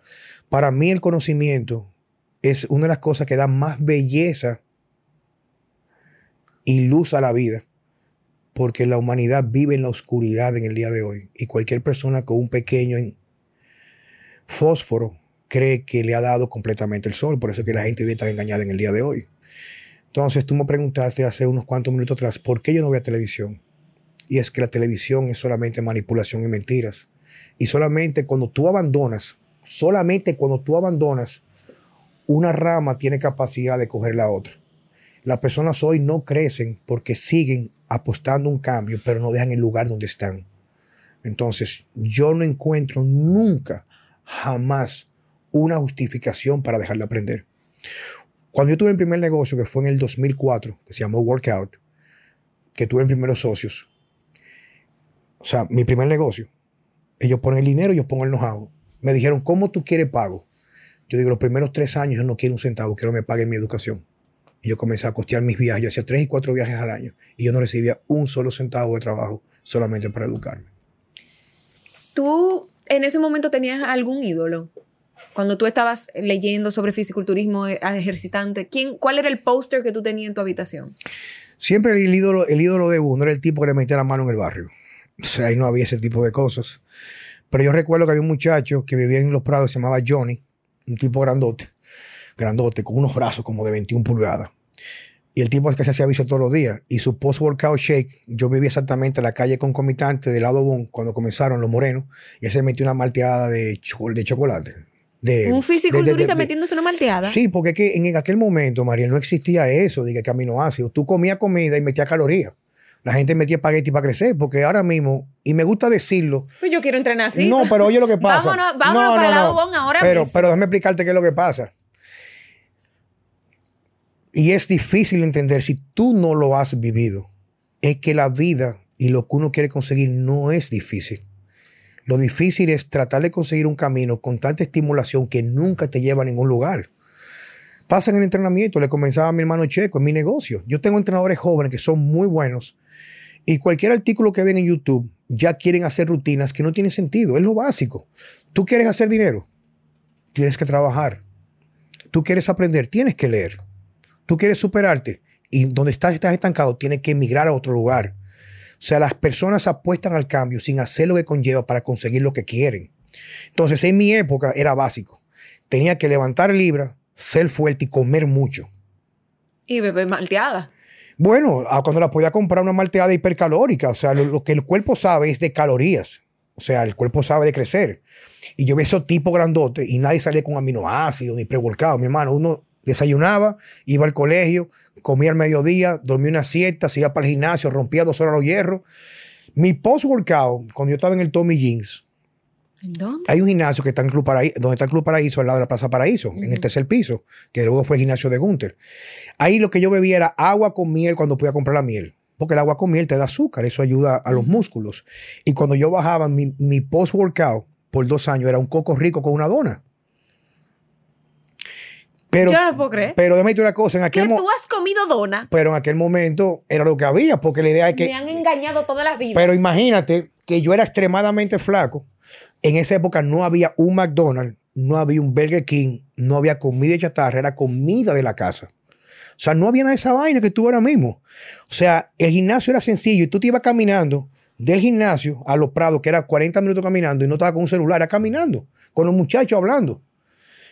para mí el conocimiento es una de las cosas que da más belleza y luz a la vida, porque la humanidad vive en la oscuridad en el día de hoy y cualquier persona con un pequeño fósforo cree que le ha dado completamente el sol, por eso es que la gente vive tan engañada en el día de hoy. Entonces tú me preguntaste hace unos cuantos minutos atrás, ¿por qué yo no veo televisión? Y es que la televisión es solamente manipulación y mentiras. Y solamente cuando tú abandonas, solamente cuando tú abandonas, una rama tiene capacidad de coger la otra. Las personas hoy no crecen porque siguen apostando un cambio, pero no dejan el lugar donde están. Entonces, yo no encuentro nunca, jamás, una justificación para dejar de aprender. Cuando yo tuve el primer negocio, que fue en el 2004, que se llamó Workout, que tuve en primeros socios, o sea, mi primer negocio, ellos ponen el dinero, yo pongo el know-how. Me dijeron, ¿cómo tú quieres pago? Yo digo, los primeros tres años yo no quiero un centavo, quiero que me paguen mi educación. Y yo comencé a costear mis viajes. Yo hacía tres y cuatro viajes al año. Y yo no recibía un solo centavo de trabajo solamente para educarme. ¿Tú en ese momento tenías algún ídolo? Cuando tú estabas leyendo sobre fisiculturismo eh, ejercitante, ¿quién, ¿cuál era el póster que tú tenías en tu habitación? Siempre el ídolo, el ídolo de uno era el tipo que le metía la mano en el barrio. O sea, ahí no había ese tipo de cosas. Pero yo recuerdo que había un muchacho que vivía en Los Prados, se llamaba Johnny, un tipo grandote, grandote, con unos brazos como de 21 pulgadas. Y el tipo es que se hacía visto todos los días. Y su post-workout shake, yo vivía exactamente en la calle concomitante del lado Bon cuando comenzaron los morenos. Y él se metió una malteada de, de chocolate. De, ¿Un fisiculturista metiéndose una malteada? Sí, porque es que en aquel momento, María, no existía eso de que aminoácidos. Tú comías comida y metías calorías. La gente metía espagueti para crecer, porque ahora mismo, y me gusta decirlo. Pues yo quiero entrenar así. No, pero oye lo que pasa. vámonos, vámonos para el lado Bon ahora pero, mismo. Pero déjame explicarte qué es lo que pasa. Y es difícil entender si tú no lo has vivido. Es que la vida y lo que uno quiere conseguir no es difícil. Lo difícil es tratar de conseguir un camino con tanta estimulación que nunca te lleva a ningún lugar. Pasa en el entrenamiento, le comenzaba a mi hermano Checo en mi negocio. Yo tengo entrenadores jóvenes que son muy buenos y cualquier artículo que ven en YouTube ya quieren hacer rutinas que no tienen sentido. Es lo básico. Tú quieres hacer dinero, tienes que trabajar. Tú quieres aprender, tienes que leer. Tú quieres superarte y donde estás estás estancado, tienes que emigrar a otro lugar. O sea, las personas apuestan al cambio sin hacer lo que conlleva para conseguir lo que quieren. Entonces, en mi época era básico. Tenía que levantar libra, ser fuerte y comer mucho. Y beber malteada. Bueno, cuando la podía comprar una malteada hipercalórica, o sea, lo, que el cuerpo sabe es de calorías. O sea, el cuerpo sabe de crecer. Y yo vi esos tipos grandotes y nadie salía con aminoácidos ni prevolcado. Mi hermano, uno Desayunaba, iba al colegio, comía al mediodía, dormía una siesta, se iba para el gimnasio, rompía dos horas los hierros. Mi post-workout, cuando yo estaba en el Tommy Jeans, ¿Dónde? Hay un gimnasio que está en Club Paraíso, donde está el Club Paraíso, al lado de la Plaza Paraíso, en el tercer piso, que luego fue el gimnasio de Gunther. Ahí lo que yo bebía era agua con miel cuando podía comprar la miel. Porque el agua con miel te da azúcar, eso ayuda a los músculos. Y cuando yo bajaba, mi, mi post-workout por dos años era un coco rico con una dona. Pero, Yo no lo puedo creer. Pero déjame decirte una cosa, en que aquel, mo- tú has comido dona. pero en aquel momento era lo que había, porque la idea es que... Me han engañado toda la vida. Pero imagínate que yo era extremadamente flaco. En esa época no había un McDonald's, no había un Burger King, no había comida de chatarra, era comida de la casa. O sea, no había nada de esa vaina que tú ahora mismo. O sea, el gimnasio era sencillo y tú te ibas caminando del gimnasio a los prados, que era 40 minutos caminando y no estaba con un celular, era caminando, con los muchachos hablando.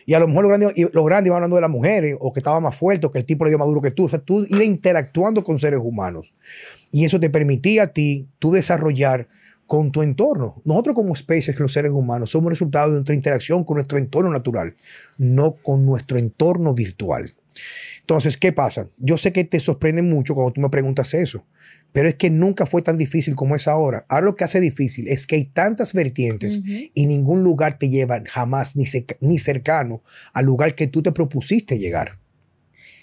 Y a lo mejor los grandes, los grandes iban hablando de las mujeres o que estaba más fuerte o que el tipo le dio más duro que tú. O sea, tú ibas interactuando con seres humanos. Y eso te permitía a ti, tú desarrollar con tu entorno. Nosotros como especies, los seres humanos, somos resultado de nuestra interacción con nuestro entorno natural, no con nuestro entorno virtual. Entonces, ¿qué pasa? Yo sé que te sorprende mucho cuando tú me preguntas eso, pero es que nunca fue tan difícil como es ahora. Ahora lo que hace difícil es que hay tantas vertientes y ningún lugar te lleva jamás ni, ni cercano al lugar que tú te propusiste llegar.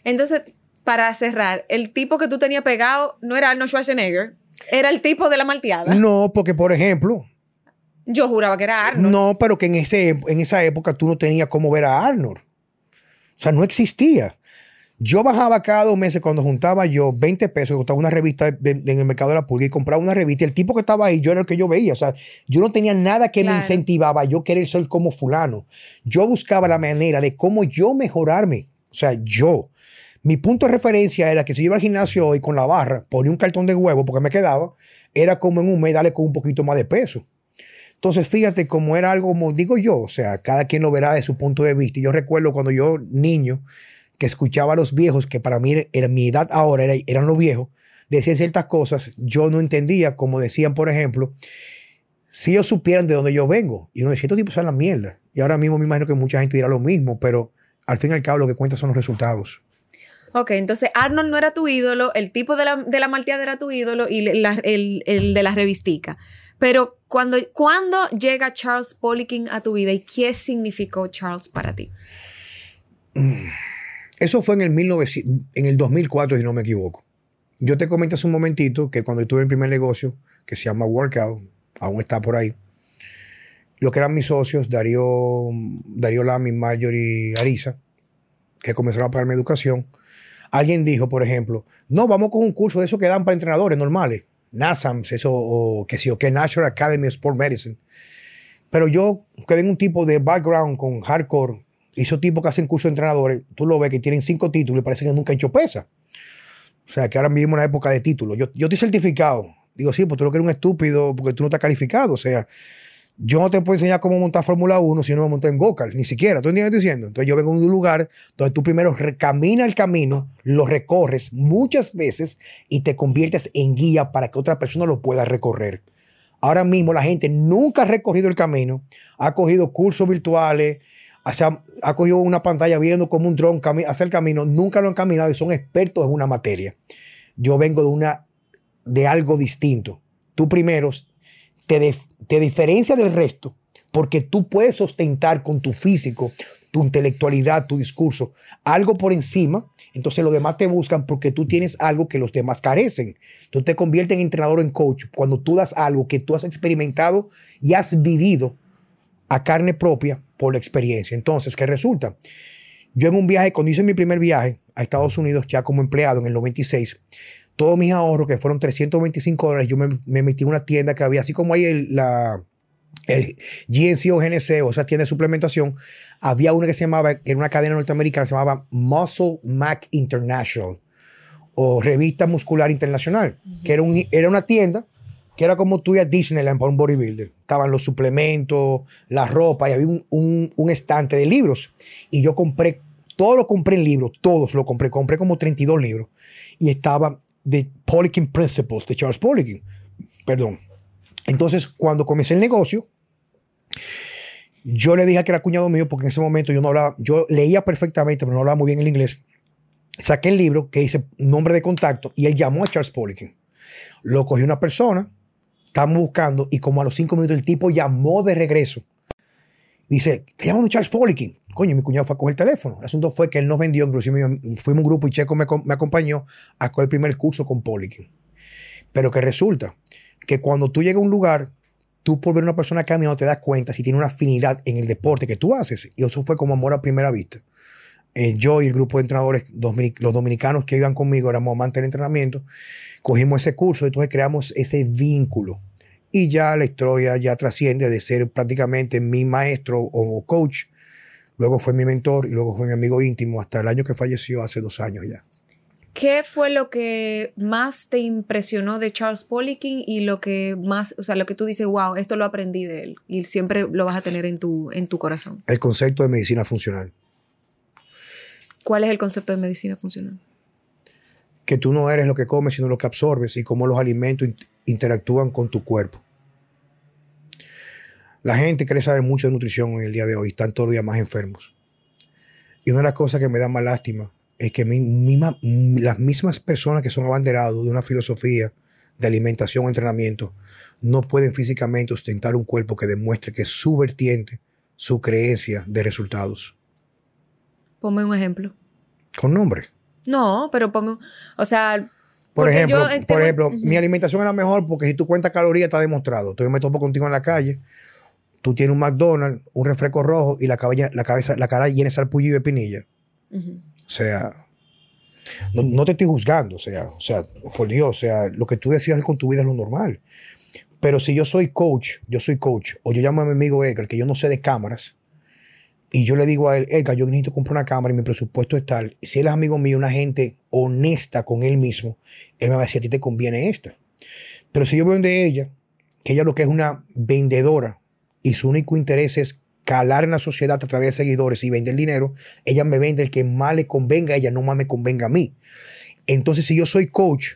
Entonces, para cerrar, el tipo que tú tenías pegado no era Arnold Schwarzenegger, era el tipo de la malteada. No, porque por ejemplo, Yo juraba que era Arnold. No, pero que en, ese, en esa época tú no tenías cómo ver a Arnold. O sea, no existía. Yo bajaba cada dos meses cuando juntaba yo 20 pesos, costaba una revista de- de- en el mercado de la pulga y compraba una revista y el tipo que estaba ahí, yo era el que yo veía. O sea, yo no tenía nada que me incentivaba a yo querer ser como fulano. Yo buscaba la manera de cómo yo mejorarme. O sea, yo. Mi punto de referencia era que si yo iba al gimnasio hoy con la barra, ponía un cartón de huevo porque me quedaba, era como en un mes darle con un poquito más de peso. Entonces, fíjate cómo era algo, como digo yo, o sea, cada quien lo verá de su punto de vista. Y yo recuerdo cuando yo, niño, que escuchaba a los viejos, que para mí era mi edad ahora, era- eran los viejos, decían ciertas cosas, yo no entendía, como decían, por ejemplo, si ellos supieran de dónde yo vengo. Y uno decía, estos tipos son la mierda. Y ahora mismo me imagino que mucha gente dirá lo mismo, pero al fin y al cabo lo que cuenta son los resultados. Ok, entonces Arnold no era tu ídolo, el tipo de la, de la malteada era tu ídolo y la- el, el de la revistica. Pero cuando, ¿cuándo llega Charles Poliquin a tu vida y qué significó Charles para ti? Eso fue en el, 1900 en el 2004, si no me equivoco. Yo te comenté hace un momentito que cuando tuve mi primer negocio, que se llama Workout, aún está por ahí, lo que eran mis socios, Darío, Darío Lamy, Marjorie Ariza, que comenzaron a pagarme educación, alguien dijo, por ejemplo, no, vamos con un curso de eso que dan para entrenadores normales, NASAMS, eso, o que sí, o que National Academy of Sport Medicine. Pero yo, que vengo un tipo de background con hardcore, y esos tipos que hacen cursos de entrenadores, tú lo ves que tienen cinco títulos y parece que nunca han hecho pesa. O sea, que ahora vivimos una época de títulos. Yo, estoy certificado. Digo, sí, pues tú lo que eres un estúpido porque tú no estás calificado. O sea, yo no te puedo enseñar cómo montar Fórmula 1 si no me monto en Gokart, ni siquiera. ¿Tú entiendes diciendo? Entonces yo vengo de un lugar donde tú primero caminas el camino, lo recorres muchas veces y te conviertes en guía para que otra persona lo pueda recorrer. Ahora mismo la gente nunca ha recorrido el camino, ha cogido cursos virtuales, o ha cogido una pantalla viendo como un dron cami- hace el camino, nunca lo han caminado y son expertos en una materia. Yo vengo de una de algo distinto. Tú primero te, te diferencia del resto porque tú puedes sostentar con tu físico, tu intelectualidad, tu discurso, algo por encima. Entonces los demás te buscan porque tú tienes algo que los demás carecen. Tú te conviertes en entrenador, en coach, cuando tú das algo que tú has experimentado y has vivido a carne propia por la experiencia. Entonces, ¿qué resulta? Yo en un viaje, cuando hice mi primer viaje a Estados Unidos, ya como empleado en el 96, todos mis ahorros, que fueron 325 dólares, yo me, me metí en una tienda que había, así como hay el, la, el GNC o GNC, o esa tienda de suplementación, había una que se llamaba, que era una cadena norteamericana, se llamaba Muscle Mac International, o Revista Muscular Internacional, que era, un, era una tienda que era como tú y a Disneyland para un bodybuilder. Estaban los suplementos, la ropa y había un, un, un estante de libros. Y yo compré, todo lo compré en libros, todos lo compré, compré como 32 libros. Y estaba de Poliquin Principles, de Charles Poliquin. Perdón. Entonces, cuando comencé el negocio, yo le dije que era cuñado mío porque en ese momento yo no hablaba, yo leía perfectamente, pero no hablaba muy bien el inglés. Saqué el libro que dice nombre de contacto y él llamó a Charles Poliquin. Lo cogió una persona, estábamos buscando y como a los cinco minutos el tipo llamó de regreso. Dice, te llamo Charles Poliquin. Coño, mi cuñado fue a coger el teléfono. El asunto fue que él nos vendió, inclusive fuimos un grupo y Checo me, me acompañó a coger el primer curso con Poliquin. Pero que resulta que cuando tú llegas a un lugar, tú por ver una persona caminando te das cuenta si tiene una afinidad en el deporte que tú haces. Y eso fue como amor a primera vista. Eh, yo y el grupo de entrenadores, los dominicanos que iban conmigo, éramos amantes del entrenamiento, cogimos ese curso, entonces creamos ese vínculo. Y ya la historia ya trasciende de ser prácticamente mi maestro o coach, luego fue mi mentor y luego fue mi amigo íntimo hasta el año que falleció hace dos años ya. ¿Qué fue lo que más te impresionó de Charles Poliquin y lo que más, o sea, lo que tú dices, wow, esto lo aprendí de él y siempre lo vas a tener en tu, en tu corazón? El concepto de medicina funcional. ¿Cuál es el concepto de medicina funcional? Que tú no eres lo que comes, sino lo que absorbes y cómo los alimentos interactúan con tu cuerpo. La gente quiere saber mucho de nutrición en el día de hoy, están todos los días más enfermos. Y una de las cosas que me da más lástima es que las mismas personas que son abanderados de una filosofía de alimentación entrenamiento no pueden físicamente ostentar un cuerpo que demuestre que su vertiente, su creencia de resultados. Ponme un ejemplo. Con nombre. No, pero ponme, o sea... Por ejemplo, por ejemplo mi alimentación es la mejor porque si tú cuentas calorías está demostrado. Entonces yo me topo contigo en la calle, tú tienes un McDonald's, un refresco rojo y la, cabeza, la, cabeza, la cara llena de salpullido y de pinilla. O sea, no, te estoy juzgando, o sea, o sea, por Dios, o sea, lo que tú decías con tu vida es lo normal. Pero si yo soy coach, yo soy coach, o yo llamo a mi amigo Edgar, que yo no sé de cámaras, y yo le digo a él, Edgar, yo necesito comprar una cámara y mi presupuesto es tal. Si él es amigo mío, una gente honesta con él mismo, él me va a decir, a ti te conviene esta. Pero si yo veo de ella, que ella lo que es una vendedora y su único interés es calar en la sociedad a través de seguidores y vender dinero, ella me vende el que más le convenga a ella, no más me convenga a mí. Entonces, si yo soy coach,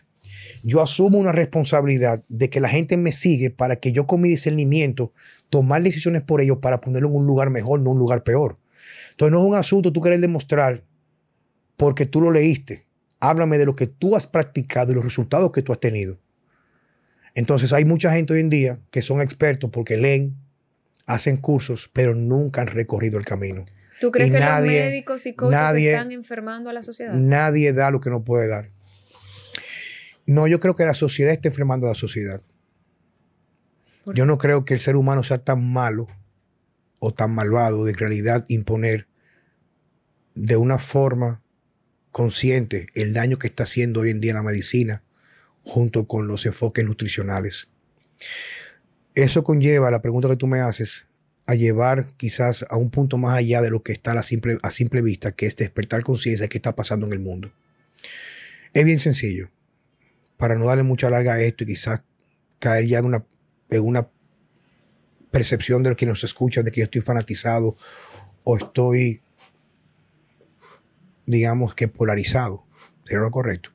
yo asumo una responsabilidad de que la gente me sigue para que yo con mi discernimiento tomar decisiones por ellos para ponerlo en un lugar mejor, no un lugar peor. Entonces no es un asunto tú querer demostrar porque tú lo leíste. Háblame de lo que tú has practicado y los resultados que tú has tenido. Entonces hay mucha gente hoy en día que son expertos porque leen, hacen cursos, pero nunca han recorrido el camino. ¿Tú crees que los médicos y coaches están enfermando a la sociedad? Nadie da lo que no puede dar. No, yo creo que la sociedad está enfermando a la sociedad. Yo no creo que el ser humano sea tan malo o tan malvado de en realidad imponer de una forma consciente el daño que está haciendo hoy en día la medicina junto con los enfoques nutricionales. Eso conlleva la pregunta que tú me haces a llevar quizás a un punto más allá de lo que está a simple, a simple vista, que es despertar conciencia de qué está pasando en el mundo. Es bien sencillo, para no darle mucha larga a esto y quizás caer ya en una, en una percepción de lo que nos escucha, de que yo estoy fanatizado o estoy, digamos que polarizado. ¿Sería lo correcto?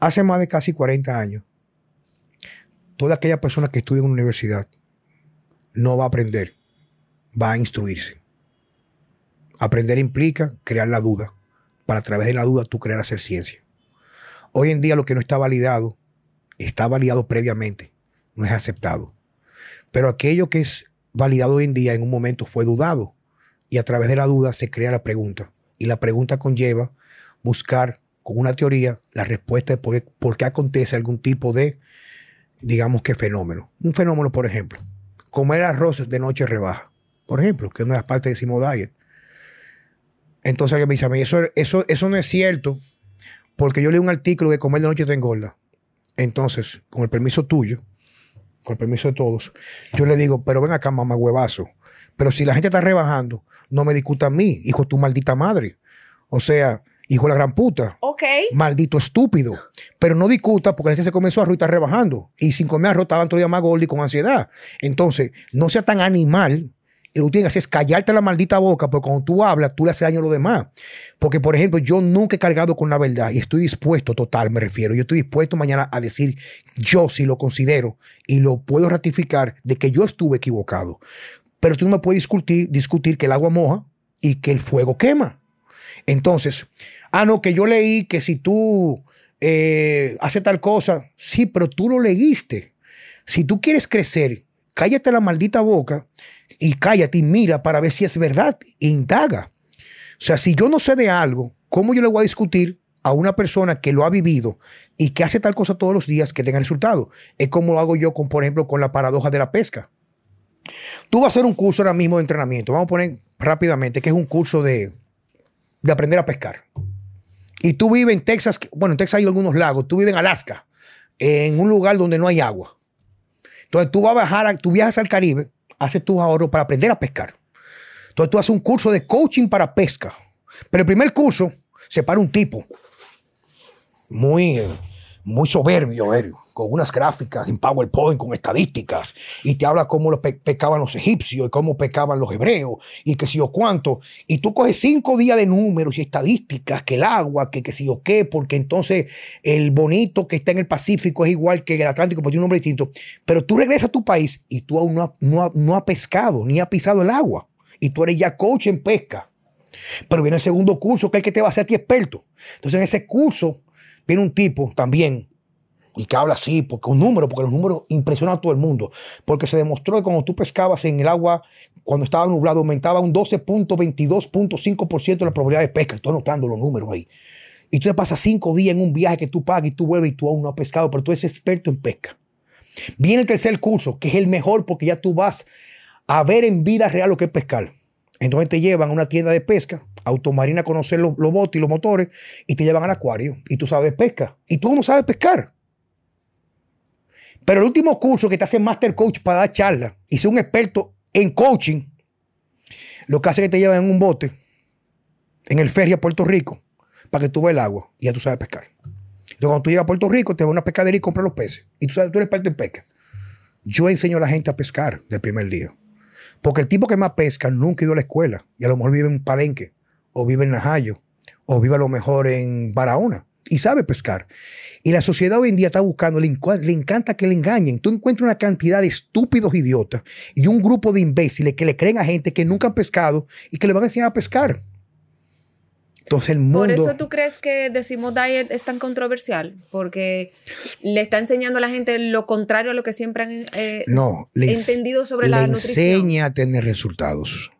Hace más de casi 40 años, toda aquella persona que estudia en una universidad no va a aprender, va a instruirse. Aprender implica crear la duda, para a través de la duda tú crear hacer ciencia. Hoy en día lo que no está validado, está validado previamente, no es aceptado. Pero aquello que es validado hoy en día en un momento fue dudado y a través de la duda se crea la pregunta. Y la pregunta conlleva buscar con una teoría la respuesta de por qué, por qué acontece algún tipo de digamos que fenómeno. Un fenómeno, por ejemplo, comer arroz de noche rebaja, por ejemplo, que es una de las partes de Simo. Entonces alguien me dice a mí, eso, eso, eso no es cierto, porque yo leí un artículo que comer de noche te engorda. Entonces, con el permiso tuyo, con el permiso de todos, yo le digo, pero ven acá, mamá huevazo. Pero si la gente está rebajando, no me discuta a mí, hijo de tu maldita madre. O sea, Hijo de la gran puta. Ok. Maldito estúpido. Pero no discuta porque ese se comenzó arroz y está rebajando. Y sin comer arroz estaban todavía más gordos y con ansiedad. Entonces, no sea tan animal. Y lo que tienes que hacer es callarte la maldita boca, porque cuando tú hablas, tú le haces daño a los demás. Porque, por ejemplo, yo nunca he cargado con la verdad y estoy dispuesto, total, me refiero. Yo estoy dispuesto mañana a decir, yo sí lo considero y lo puedo ratificar de que yo estuve equivocado. Pero tú no me puedes discutir, discutir que el agua moja y que el fuego quema. Entonces, ah, no, que yo leí que si tú eh, haces tal cosa, sí, pero tú lo leíste. Si tú quieres crecer, cállate la maldita boca y cállate y mira para ver si es verdad. Indaga. O sea, si yo no sé de algo, ¿cómo yo le voy a discutir a una persona que lo ha vivido y que hace tal cosa todos los días que tenga resultado? Es como lo hago yo, con, por ejemplo, con la paradoja de la pesca. Tú vas a hacer un curso ahora mismo de entrenamiento. Vamos a poner rápidamente que es un curso de, de aprender a pescar. Y tú vives en Texas, bueno, en Texas hay algunos lagos, tú vives en Alaska, en un lugar donde no hay agua. Entonces tú vas a bajar, tú viajas al Caribe, haces tus ahorros para aprender a pescar. Entonces tú haces un curso de coaching para pesca. Pero el primer curso se para un tipo muy, eh, muy soberbio, con unas gráficas en PowerPoint, con estadísticas, y te habla cómo lo pescaban los egipcios y cómo pescaban los hebreos, y que si o cuánto. Y tú coges cinco días de números y estadísticas, que el agua, que, que si o qué, porque entonces el bonito que está en el Pacífico es igual que el Atlántico, porque tiene un nombre distinto. Pero tú regresas a tu país y tú aún no, no, no has pescado, ni has pisado el agua, y tú eres ya coach en pesca. Pero viene el segundo curso, que es el que te va a hacer a ti experto. Entonces, en ese curso viene un tipo también, y que habla así, porque un número, porque los números impresionan a todo el mundo. Porque se demostró que cuando tú pescabas en el agua, cuando estaba nublado, aumentaba un 12.22.5% la probabilidad de pesca. Estoy anotando los números ahí. Y tú te pasas cinco días en un viaje que tú pagas y tú vuelves y tú aún no has pescado, pero tú eres experto en pesca. Viene el tercer curso, que es el mejor porque ya tú vas a ver en vida real lo que es pescar. Entonces te llevan a una tienda de pesca, automarina a conocer los, botes y los motores, y te llevan al acuario. Y tú sabes pesca. Y tú no sabes pescar. Pero el último curso que te hace Master Coach para dar charla y ser un experto en coaching, lo que hace es que te llevan en un bote, en el ferry a Puerto Rico, para que tú veas el agua y ya tú sabes pescar. Entonces, cuando tú llegas a Puerto Rico, te vas a una pescadería y compras los peces. Y tú sabes, tú eres experto en pesca. Yo enseño a la gente a pescar del primer día. Porque el tipo que más pesca nunca ha ido a la escuela y a lo mejor vive en Palenque, o vive en Najayo, o vive a lo mejor en Barahona y sabe pescar. Y la sociedad hoy en día está buscando, le, le, encanta que le engañen. Tú encuentras una cantidad de estúpidos idiotas y un grupo de imbéciles que le creen a gente que nunca han pescado y que le van a enseñar a pescar. Entonces el mundo... Por eso tú crees que decimos diet es tan controversial, porque le está enseñando a la gente lo contrario a lo que siempre han eh, no, entendido sobre la nutrición. enseña a tener resultados,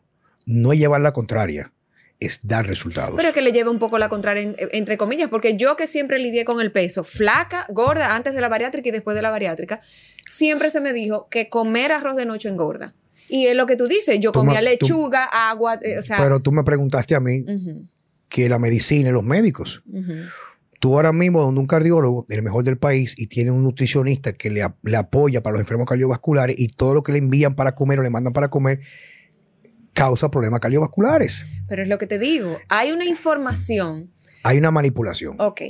no llevar la contraria es dar resultados. Pero que le lleve un poco la contraria, entre comillas, porque yo que siempre lidié con el peso, flaca, gorda, antes de la bariátrica y después de la bariátrica, siempre se me dijo que comer arroz de noche engorda. Y es lo que tú dices, yo comía lechuga, agua, eh, o sea... Pero tú me preguntaste a mí que la medicina y los médicos. Tú ahora mismo, donde un cardiólogo, el mejor del país, y tiene un nutricionista que le, le apoya para los enfermos cardiovasculares y todo lo que le envían para comer o le mandan para comer, causa problemas cardiovasculares. Pero es lo que te digo, hay una información. Hay una manipulación. Ok.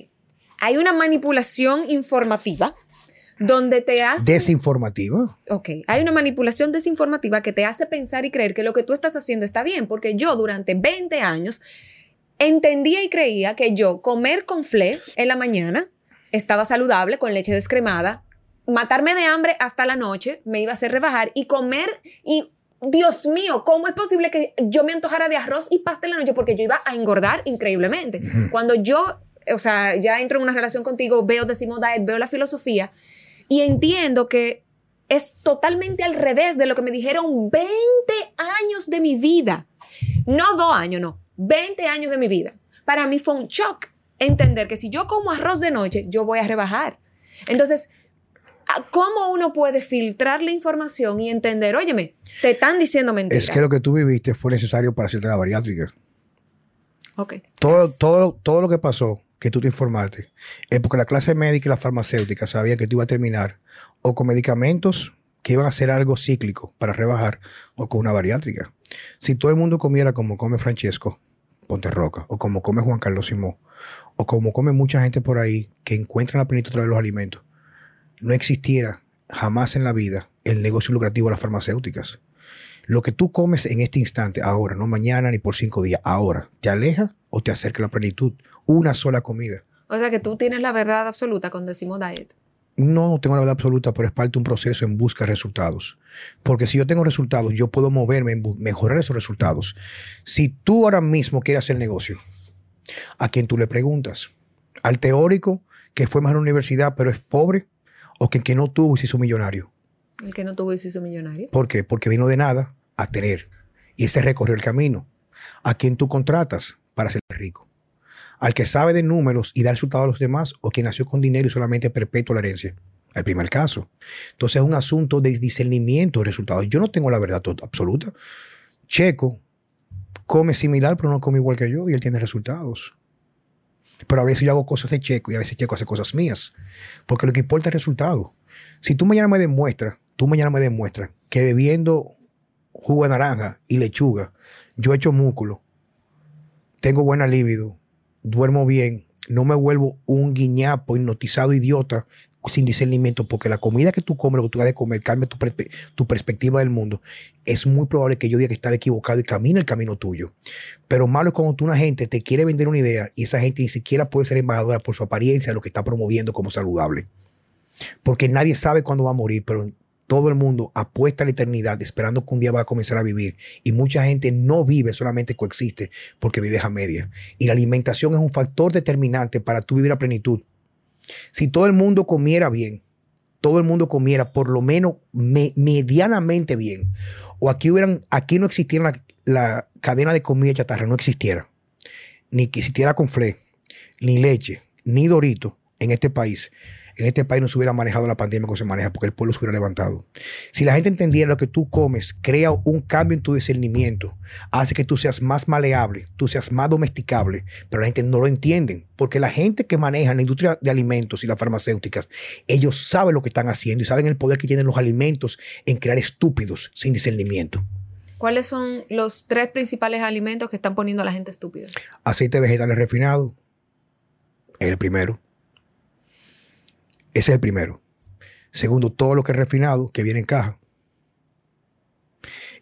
Hay una manipulación informativa donde te hace... Desinformativa. Ok. Hay una manipulación desinformativa que te hace pensar y creer que lo que tú estás haciendo está bien, porque yo durante 20 años entendía y creía que yo comer con fle en la mañana estaba saludable con leche descremada, matarme de hambre hasta la noche me iba a hacer rebajar y comer y Dios mío, ¿cómo es posible que yo me antojara de arroz y pastel en la noche? Porque yo iba a engordar increíblemente. Cuando yo, o sea, ya entro en una relación contigo, veo Decimo Diet, veo la filosofía y entiendo que es totalmente al revés de lo que me dijeron 20 años de mi vida. No dos años, no, 20 años de mi vida. Para mí fue un shock entender que si yo como arroz de noche, yo voy a rebajar. Entonces, ¿Cómo uno puede filtrar la información y entender, óyeme, te están diciendo mentiras? Es que lo que tú viviste fue necesario para hacerte la bariátrica. Ok. Todo, todo, todo lo que pasó, que tú te informaste, es porque la clase médica y la farmacéutica sabían que tú ibas a terminar o con medicamentos que iban a hacer algo cíclico para rebajar o con una bariátrica. Si todo el mundo comiera como come Francesco Ponte Roca o como come Juan Carlos Simón o como come mucha gente por ahí que encuentran la plenitud de los alimentos, no existiera jamás en la vida el negocio lucrativo de las farmacéuticas. Lo que tú comes en este instante, ahora, no mañana ni por cinco días, ahora, ¿te aleja o te acerca la plenitud? Una sola comida. O sea que tú tienes la verdad absoluta con Decimo Diet. No, tengo la verdad absoluta, pero es parte de un proceso en busca de resultados. Porque si yo tengo resultados, yo puedo moverme mejorar esos resultados. Si tú ahora mismo quieres hacer negocio, ¿a quién tú le preguntas? ¿Al teórico que fue más a la universidad pero es pobre? o que que no tuvo y se hizo millonario. El que no tuvo y se hizo millonario. ¿Por qué? Porque vino de nada a tener. Y ese recorrió el camino. ¿A quién tú contratas para ser rico? ¿Al que sabe de números y da resultados a los demás o quien nació con dinero y solamente perpetua la herencia? El primer caso. Entonces es un asunto de discernimiento de resultados. Yo no tengo la verdad absoluta. Checo come similar, pero no come igual que yo y él tiene resultados. Pero a veces yo hago cosas de Checo y a veces Checo hace cosas mías. Porque lo que importa es el resultado. Si tú mañana me demuestras, tú mañana me demuestras que bebiendo jugo de naranja y lechuga, yo he hecho músculo, tengo buena libido, duermo bien, no me vuelvo un guiñapo, hipnotizado, idiota, sin discernimiento, porque la comida que tú comes, lo que tú has de comer, cambia tu, tu, perspectiva del mundo. Es muy probable que yo diga que estaba equivocado y camine el camino tuyo. Pero malo es cuando tú una gente te quiere vender una idea y esa gente ni siquiera puede ser embajadora por su apariencia de lo que está promoviendo como saludable. Porque nadie sabe cuándo va a morir, pero todo el mundo apuesta a la eternidad esperando que un día va a comenzar a vivir. Y mucha gente no vive, solamente coexiste porque vive a media. Y la alimentación es un factor determinante para tú vivir a plenitud. Si todo el mundo comiera bien, todo el mundo comiera por lo menos medianamente bien, o aquí, hubieran, aquí no existiera la, cadena de comida chatarra, no existiera, ni que existiera con fle, ni leche, ni dorito en este país, en este país no se hubiera manejado la pandemia como se maneja, porque el pueblo se hubiera levantado. Si la gente entendiera lo que tú comes, crea un cambio en tu discernimiento, hace que tú seas más maleable, tú seas más domesticable, pero la gente no lo entiende, porque la gente que maneja la industria de alimentos y las farmacéuticas, ellos saben lo que están haciendo y saben el poder que tienen los alimentos en crear estúpidos sin discernimiento. ¿Cuáles son los tres principales alimentos que están poniendo a la gente estúpida? Aceite vegetales refinado, es el primero. Ese es el primero. Segundo, todo lo que es refinado, que viene en caja.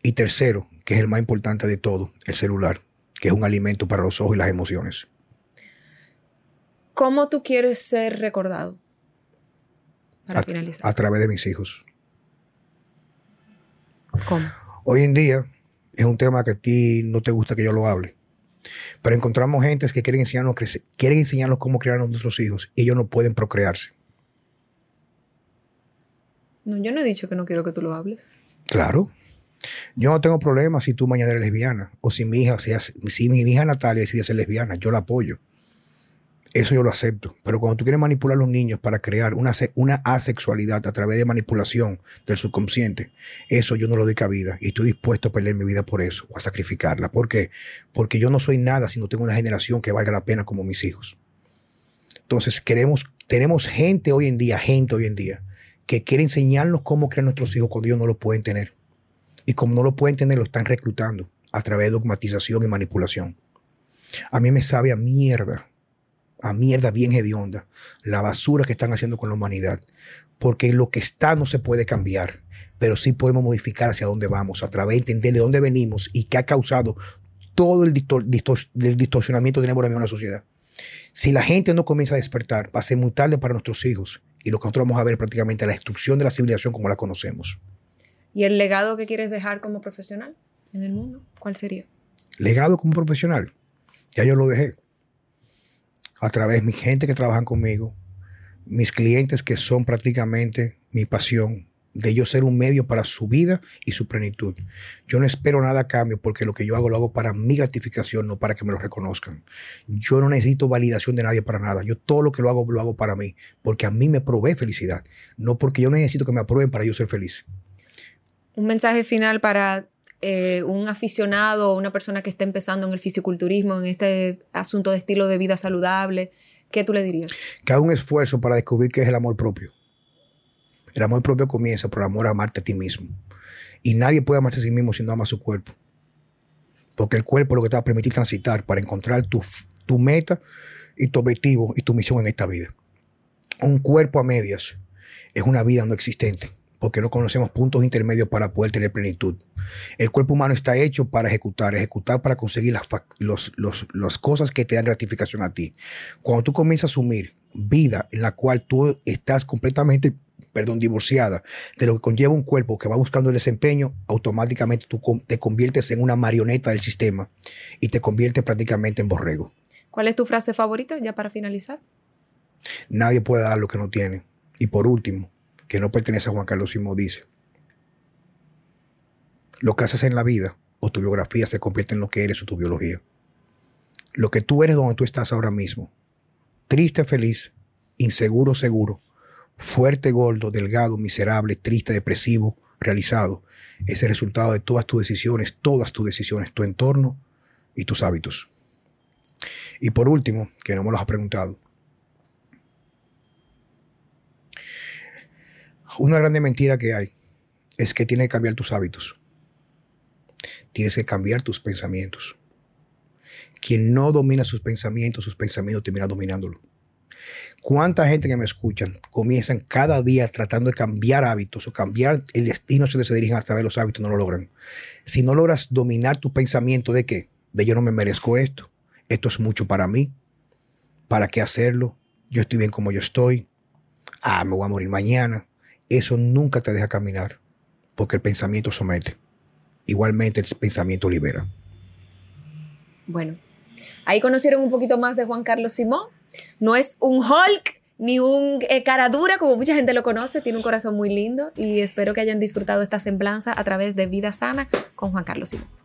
Y tercero, que es el más importante de todo, el celular, que es un alimento para los ojos y las emociones. ¿Cómo tú quieres ser recordado? Para finalizar. A través de mis hijos. ¿Cómo? Hoy en día es un tema que a ti no te gusta que yo lo hable. Pero encontramos gentes que quieren enseñarnos, quieren enseñarnos cómo criar a nuestros hijos y ellos no pueden procrearse. No, yo no he dicho que no quiero que tú lo hables. Claro. Yo no tengo problema si tú mañana eres lesbiana o si mi hija, si, mi hija Natalia decide ser lesbiana, yo la apoyo. Eso yo lo acepto. Pero cuando tú quieres manipular a los niños para crear una, una asexualidad a través de manipulación del subconsciente, eso yo no lo doy cabida. Y estoy dispuesto a perder mi vida por eso, a sacrificarla. ¿Por qué? Porque yo no soy nada si no tengo una generación que valga la pena como mis hijos. Entonces, queremos, tenemos gente hoy en día, gente hoy en día, que quiere enseñarnos cómo crear nuestros hijos cuando ellos no lo pueden tener. Y como no lo pueden tener, lo están reclutando a través de dogmatización y manipulación. A mí me sabe a mierda, a mierda bien hedionda, la basura que están haciendo con la humanidad. Porque lo que está no se puede cambiar, pero sí podemos modificar hacia dónde vamos, a través de entender de dónde venimos y qué ha causado todo el, distorsionamiento de la sociedad. Si la gente no comienza a despertar, va a ser muy tarde para nuestros hijos y lo que nosotros vamos a ver prácticamente la destrucción de la civilización como la conocemos. ¿Y el legado que quieres dejar como profesional en el mundo? ¿Cuál sería? Legado como profesional. Ya yo lo dejé. A través de mi gente que trabajan conmigo, mis clientes que son prácticamente mi pasión, de yo ser un medio para su vida y su plenitud. Yo no espero nada a cambio porque lo que yo hago lo hago para mi gratificación, no para que me lo reconozcan. Yo no necesito validación de nadie para nada. Yo todo lo que lo hago lo hago para mí, porque a mí me provee felicidad, no porque yo necesito que me aprueben para yo ser feliz. Un mensaje final para eh, un aficionado o una persona que esté empezando en el fisiculturismo, en este asunto de estilo de vida saludable, ¿qué tú le dirías? Que haga un esfuerzo para descubrir qué es el amor propio el amor propio comienza por el amor a amarte a ti mismo. Y nadie puede amarse a sí mismo si no ama su cuerpo. Porque el cuerpo es lo que te va a permitir transitar para encontrar tu, tu meta y tu objetivo y tu misión en esta vida. Un cuerpo a medias es una vida no existente porque no conocemos puntos intermedios para poder tener plenitud. El cuerpo humano está hecho para ejecutar, ejecutar para conseguir las, las cosas que te dan gratificación a ti. Cuando tú comienzas a asumir vida en la cual tú estás completamente perdón, divorciada de lo que conlleva un cuerpo que va buscando el desempeño, automáticamente tú te conviertes en una marioneta del sistema y te conviertes prácticamente en borrego. ¿Cuál es tu frase favorita ya para finalizar? Nadie puede dar lo que no tiene. Y por último, que no pertenece a Juan Carlos Simón, dice, lo que haces en la vida o tu biografía se convierte en lo que eres o tu biología. Lo que tú eres donde tú estás ahora mismo, triste, feliz, inseguro, seguro, fuerte, gordo, delgado, miserable, triste, depresivo, realizado. Es el resultado de todas tus decisiones, todas tus decisiones, tu entorno y tus hábitos. Y por último, que no me lo has preguntado, una grande mentira que hay es que tienes que cambiar tus hábitos. Tienes que cambiar tus pensamientos. Quien no domina sus pensamientos, sus pensamientos termina dominándolo. ¿Cuánta gente que me escuchan comienzan cada día tratando de cambiar hábitos o cambiar el destino donde se dirigen hasta ver los hábitos? No lo logran. Si no logras dominar tu pensamiento de qué? De yo no me merezco esto. Esto es mucho para mí. ¿Para qué hacerlo? Yo estoy bien como yo estoy. Ah, me voy a morir mañana. Eso nunca te deja caminar. Porque el pensamiento somete. Igualmente el pensamiento libera. Bueno, ahí conocieron un poquito más de Juan Carlos Simón no es un Hulk ni un eh, cara dura, como mucha gente lo conoce, tiene un corazón muy lindo y espero que hayan disfrutado esta semblanza a través de Vida Sana con Juan Carlos Simón.